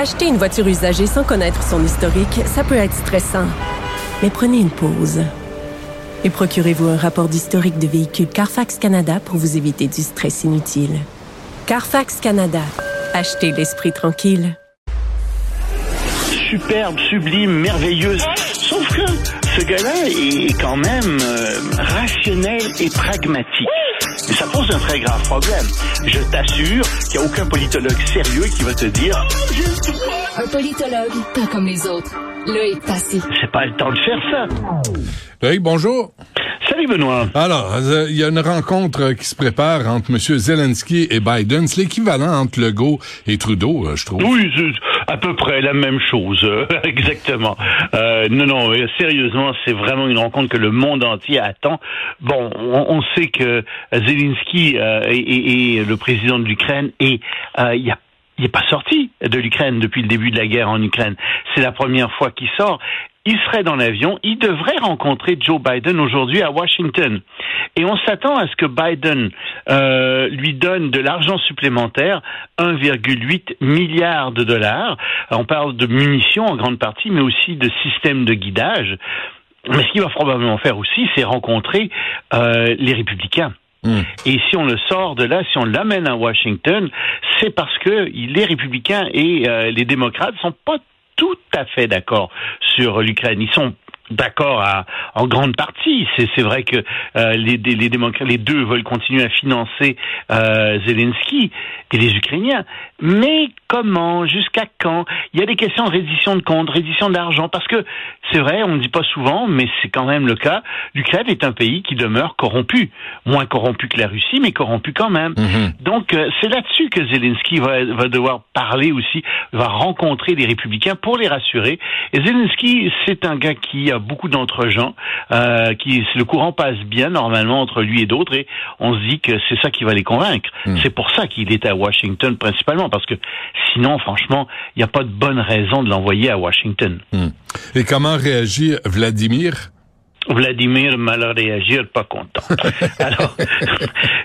Acheter une voiture usagée sans connaître son historique, ça peut être stressant. Mais prenez une pause. Et procurez-vous un rapport d'historique de véhicule Carfax Canada pour vous éviter du stress inutile. Carfax Canada. Achetez l'esprit tranquille. Superbe, sublime, merveilleuse. Sauf que ce gars-là est quand même euh, rationnel et pragmatique. Ça pose un très grave problème. Je t'assure qu'il n'y a aucun politologue sérieux qui va te dire Un politologue, pas comme les autres. Loïc Passy. c'est pas le temps de faire ça. Loïc, bonjour. Salut Benoît. Alors, euh, il y a une rencontre qui se prépare entre M. Zelensky et Biden. C'est l'équivalent entre Legault et Trudeau, euh, je trouve. Oui, c'est à peu près la même chose, euh, exactement. Euh, non, non, sérieusement, c'est vraiment une rencontre que le monde entier attend. Bon, on, on sait que Zelensky euh, est le président de l'Ukraine et euh, y a il n'est pas sorti de l'Ukraine depuis le début de la guerre en Ukraine. C'est la première fois qu'il sort. Il serait dans l'avion. Il devrait rencontrer Joe Biden aujourd'hui à Washington. Et on s'attend à ce que Biden euh, lui donne de l'argent supplémentaire, 1,8 milliard de dollars. On parle de munitions en grande partie, mais aussi de systèmes de guidage. Mais ce qu'il va probablement faire aussi, c'est rencontrer euh, les républicains. Hmm. Et si on le sort de là, si on l'amène à Washington, c'est parce que les républicains et euh, les démocrates sont pas tout à fait d'accord sur l'Ukraine. Ils sont d'accord en grande partie. C'est vrai que euh, les, les démocrates, les deux veulent continuer à financer euh, Zelensky et les Ukrainiens. Mais comment Jusqu'à quand? Il y a des questions de reddition de comptes, reddition d'argent, parce que c'est vrai, on ne dit pas souvent, mais c'est quand même le cas. L'Ukraine est un pays qui demeure corrompu, moins corrompu que la Russie, mais corrompu quand même. Mhm. Donc euh, c'est là-dessus que Zelensky va, va devoir parler aussi, va rencontrer les républicains pour les rassurer. Et Zelensky, c'est un gars qui a beaucoup d'entre-gens, euh, qui le courant passe bien normalement entre lui et d'autres, et on se dit que c'est ça qui va les convaincre. C'est pour ça qu'il est à Washington principalement, parce que sinon, franchement, il n'y a pas de bonne raison de l'envoyer à Washington. Hmm. Et comment réagit Vladimir? Vladimir mal réagir, pas content. Alors,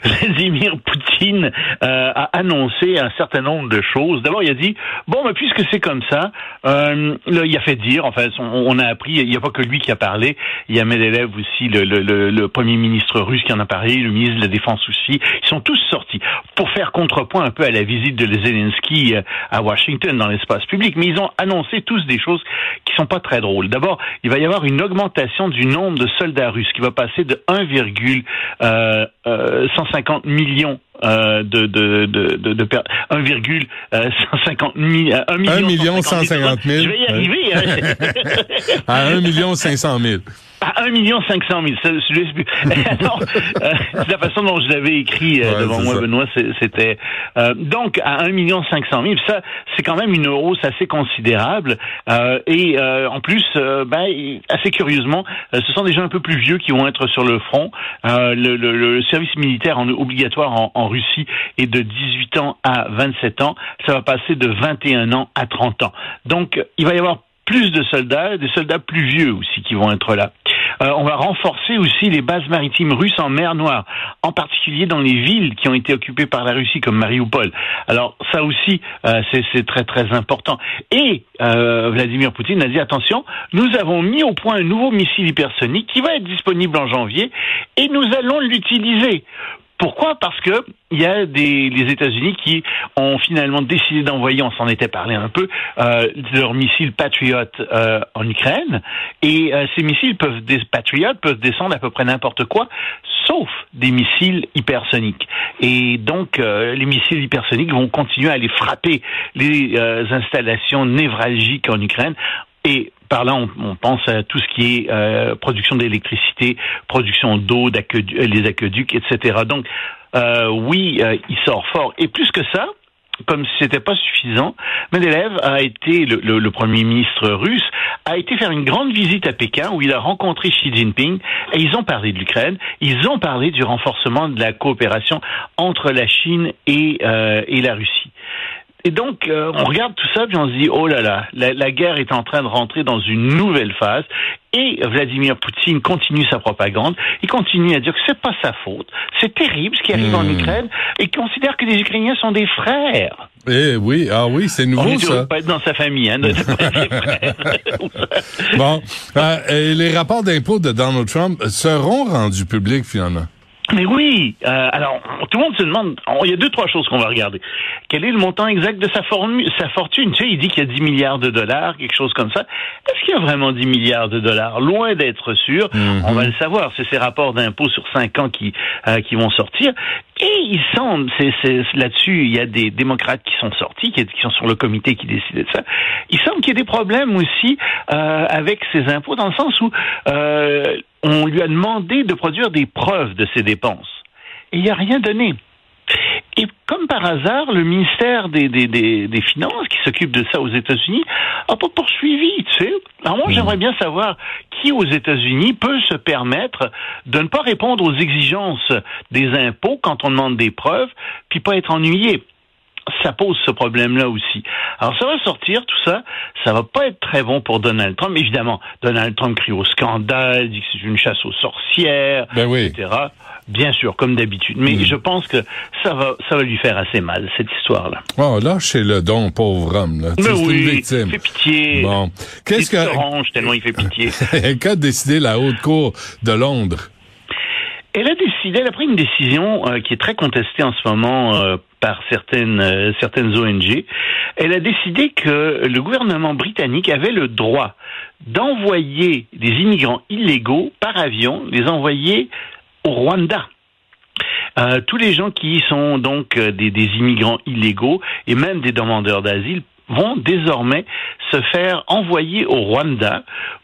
Vladimir Poutine euh, a annoncé un certain nombre de choses. D'abord, il a dit bon, mais puisque c'est comme ça, euh, là, il a fait dire. Enfin, on, on a appris. Il n'y a pas que lui qui a parlé. Il y a Medvedev aussi, le, le, le, le premier ministre russe qui en a parlé, le ministre de la Défense aussi. Ils sont tous sortis pour faire contrepoint un peu à la visite de Zelensky euh, à Washington dans l'espace public. Mais ils ont annoncé tous des choses qui sont pas très drôles. D'abord, il va y avoir une augmentation du nombre de soldats russes qui va passer de 1,150 euh, euh, 150 millions euh, de, de, de, de, de per- 1,150 mi- euh, 1 million, 1 million 150 150 000. Je vais y arriver. hein. À 1 million 500 000. À 1 million 500 000. Ça, je laisse plus. Alors, euh, c'est la façon dont je l'avais écrit euh, Ouais, devant moi, ça. Benoît. C'était euh, donc à 1 million 500 000. Ça, c'est quand même une hausse assez considérable. Euh, et euh, en plus, euh, ben, assez curieusement, ce sont des gens un peu plus vieux qui vont être sur le front. Euh, le, le- le service militaire en, obligatoire en, en Russie est de 18 ans à 27 ans. Ça va passer de 21 ans à 30 ans. Donc, il va y avoir plus de soldats, des soldats plus vieux aussi qui vont être là. Euh, on va renforcer aussi les bases maritimes russes en mer Noire, en particulier dans les villes qui ont été occupées par la Russie, comme Mariupol. Alors ça aussi, euh, c'est très très important. Et euh, Vladimir Poutine a dit attention, nous avons mis au point un nouveau missile hypersonique qui va être disponible en janvier et nous allons l'utiliser. Pourquoi? Parce que il y a des les États-Unis qui ont finalement décidé d'envoyer, on s'en était parlé un peu, euh, leurs missiles Patriot euh, en Ukraine. Et euh, ces missiles peuvent des Patriot peuvent descendre à peu près n'importe quoi, sauf des missiles hypersoniques. Et donc euh, les missiles hypersoniques vont continuer à aller frapper les euh, installations névralgiques en Ukraine. Et par là, on, pense à tout ce qui est euh, production d'électricité, production d'eau, d'aquedu- euh, les aqueducs, etc. Donc, euh, oui, il sort fort. Et plus que ça, comme si c'était pas suffisant, Medvedev a été le, premier ministre russe a été faire une grande visite à Pékin où il a rencontré Xi Jinping et ils ont parlé de l'Ukraine, ils ont parlé du renforcement de la coopération entre la Chine et, euh, et la Russie. Et donc, euh, on regarde tout ça, puis on se dit, oh là là, la, la, guerre est en train de rentrer dans une nouvelle phase. Et Vladimir Poutine continue sa propagande. Il continue à dire que c'est pas sa faute. C'est terrible ce qui arrive en Hmm. Ukraine. Et il considère que les Ukrainiens sont des frères. Eh oui, ah oui, c'est On nouveau ne ça. pas être dans sa famille, hein, de, de pas être des frères. Bon, euh, et les rapports d'impôts de Donald Trump seront rendus publics finalement. Mais oui. Euh, alors, tout le monde se demande. Il y a deux trois choses qu'on va regarder. Quel est le montant exact de sa, sa fortune? Tu sais, il dit qu'il y a 10 milliards de dollars, quelque chose comme ça. Est-ce qu'il y a vraiment 10 milliards de dollars? Loin d'être sûr. Mhm. On va le savoir. C'est ces rapports d'impôts sur 5 ans qui euh, qui vont sortir. Et il semble, c'est, c'est- là-dessus, il y a des démocrates qui sont sortis, qui, qui sont sur le comité qui décidait de ça. Il semble qu'il y ait des problèmes aussi euh, avec ces impôts, dans le sens où euh, on lui a demandé de produire des preuves de ses dépenses. Et il n'y a rien donné. Et comme par hasard, le ministère des, des, des, des Finances, qui s'occupe de ça aux États-Unis, a pas poursuivi, tu sais. Alors moi, j'aimerais bien savoir qui aux États-Unis peut se permettre de ne pas répondre aux exigences des impôts quand on demande des preuves, puis pas être ennuyé ça pose ce problème-là aussi. Alors ça va sortir, tout ça, ça va pas être très bon pour Donald Trump. Évidemment, Donald Trump crie au scandale, dit que c'est une chasse aux sorcières, Ben oui. etc. Bien sûr, comme d'habitude. Mais je pense que ça va, ça va lui faire assez mal, cette histoire-là. Oh, là, chez le don, pauvre homme. Là. Mais oui, une il victime. fait pitié. Bon. Qu'est-ce que. s'orange tellement il fait pitié. Qu'a décidé la Haute Cour de Londres? Elle a décidé, elle a pris une décision euh, qui est très contestée en ce moment euh, par certaines euh, ONG. Elle a décidé que le gouvernement britannique avait le droit d'envoyer des immigrants illégaux par avion, les envoyer au Rwanda. Euh, tous les gens qui sont donc euh, des, immigrants illégaux et même des demandeurs d'asile vont désormais se faire envoyer au Rwanda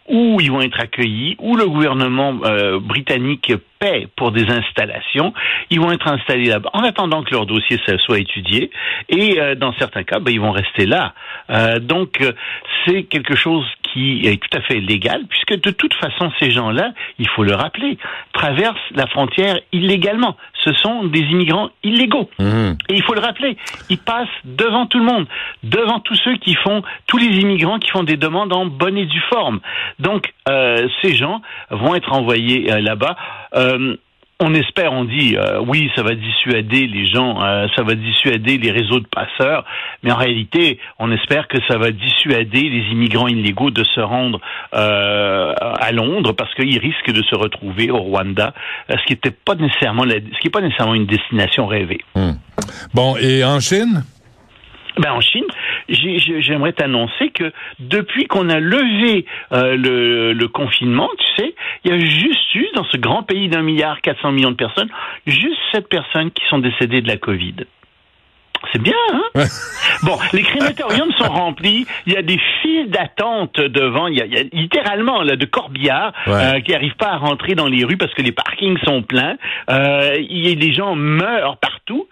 où ils vont être accueillis, où le gouvernement euh, britannique paie pour des installations. Ils vont être installés là-bas en attendant que leur dossier soit étudié. Et dans certains cas, ben, ils vont rester là. Donc, c'est quelque chose qui est tout à fait légal, puisque de toute façon, ces gens-là, il faut le rappeler, traversent la frontière illégalement. Ce sont des immigrants illégaux. Mhm. Et il faut le rappeler, ils passent devant tout le monde, devant tous ceux qui font, tous les immigrants qui font des demandes en bonne et due forme. Donc, euh, ces gens vont être envoyés euh, là-bas. Euh, on espère, on dit, euh, oui, ça va dissuader les gens, euh, ça va dissuader les réseaux de passeurs, mais en réalité, on espère que ça va dissuader les immigrants illégaux de se rendre euh, à Londres parce qu'ils risquent de se retrouver au Rwanda, euh, ce qui n'était pas nécessairement, une destination rêvée. Bon, et en Chine? Ben en Chine, j'ai- j'ai- j'aimerais t'annoncer que depuis qu'on a levé euh, le, le confinement, tu sais, il y a juste eu dans ce grand pays d'un milliard 400 millions de personnes, juste sept personnes qui sont décédées de la Covid. C'est bien, hein? Bon, les crématoriums sont remplis. Il y a des files d'attente devant. Il y a, il y a littéralement là, de corbillards Ouais. euh, qui n'arrivent pas à rentrer dans les rues parce que les parkings sont pleins. Euh, il y a des gens meurent partout.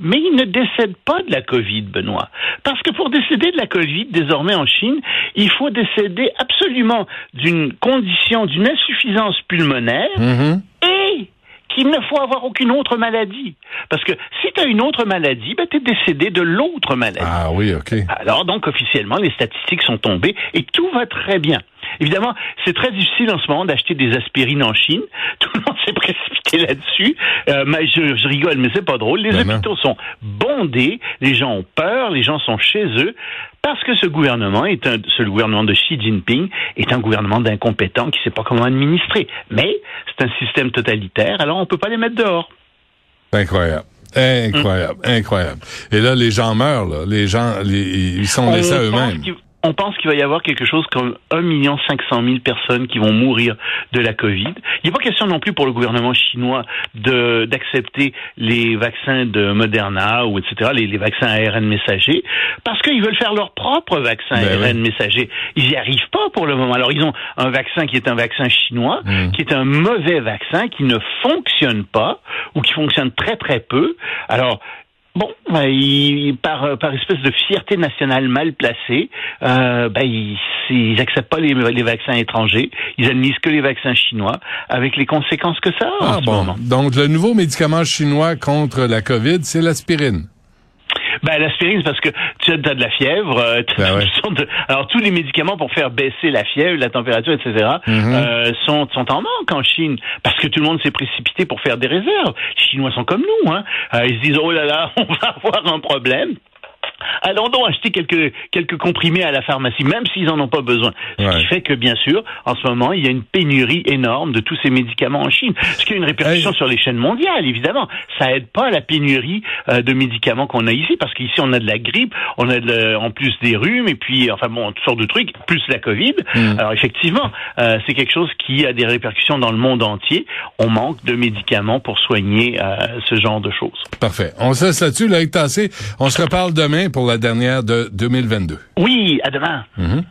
Mais ils ne décèdent pas de la Covid, Benoît. Parce que pour décéder de la Covid, désormais en Chine, il faut décéder absolument d'une condition, d'une insuffisance pulmonaire Mhm. et qu'il ne faut avoir aucune autre maladie. Parce que si tu as une autre maladie, ben, tu es décédé de l'autre maladie. Ah oui, OK. Alors donc officiellement, les statistiques sont tombées et tout va très bien. Évidemment, c'est très difficile en ce moment d'acheter des aspirines en Chine. Tout le monde s'est précipité là-dessus. Euh, mais je, je rigole, mais c'est pas drôle. Les Ben non. hôpitaux sont bondés, les gens ont peur, les gens sont chez eux parce que ce gouvernement est un, ce gouvernement de Xi Jinping est un gouvernement d'incompétents qui sait pas comment administrer. Mais c'est un système totalitaire, alors on peut pas les mettre dehors. Incroyable. Incroyable, incroyable. Et là, les gens meurent, là. Les gens, les- ils sont laissés à eux-mêmes. On pense qu'il va y avoir quelque chose comme 1 million 500 000 personnes qui vont mourir de la Covid. Il n'est pas question non plus pour le gouvernement chinois de d'accepter les vaccins de Moderna ou etc. les, les vaccins ARN messagers parce qu'ils veulent faire leur propre vaccin Ben ARN messager. Ils n'y arrivent pas pour le moment. Alors ils ont un vaccin qui est un vaccin chinois, Mm. qui est un mauvais vaccin qui ne fonctionne pas ou qui fonctionne très très peu. Alors Bon, ben, par, par espèce de fierté nationale mal placée, euh, ben, ils, ils acceptent pas les, les, vaccins étrangers, ils administrent que les vaccins chinois, avec les conséquences que ça a ah, en ce bon. moment. Donc, le nouveau médicament chinois contre la COVID, c'est l'aspirine. Ben, l'aspirine, c'est parce que tu as de la fièvre. euh, Ben ouais. de- Alors, tous les médicaments pour faire baisser la fièvre, la température, etc., Mhm. euh, sont, sont en manque en Chine. Parce que tout le monde s'est précipité pour faire des réserves. Les Chinois sont comme nous. Hein. Euh, ils se disent, oh là là, on va avoir un problème. Allons donc acheter quelques quelques comprimés à la pharmacie, même s'ils en ont pas besoin. Ce Ouais. qui fait que bien sûr, en ce moment, il y a une pénurie énorme de tous ces médicaments en Chine, ce qui a une répercussion sur les chaînes mondiales, évidemment. Ça aide pas à la pénurie euh, de médicaments qu'on a ici, parce qu'ici on a de la grippe, on a de la- en plus des rhumes et puis enfin bon toutes sortes de trucs, plus la Covid. Mm. Alors effectivement, euh, c'est quelque chose qui a des répercussions dans le monde entier. On manque de médicaments pour soigner euh, ce genre de choses. Parfait. On se laisse là-dessus, Loïc Tassé. On se reparle demain pour la dernière de 2022. Oui, à demain. Mhm.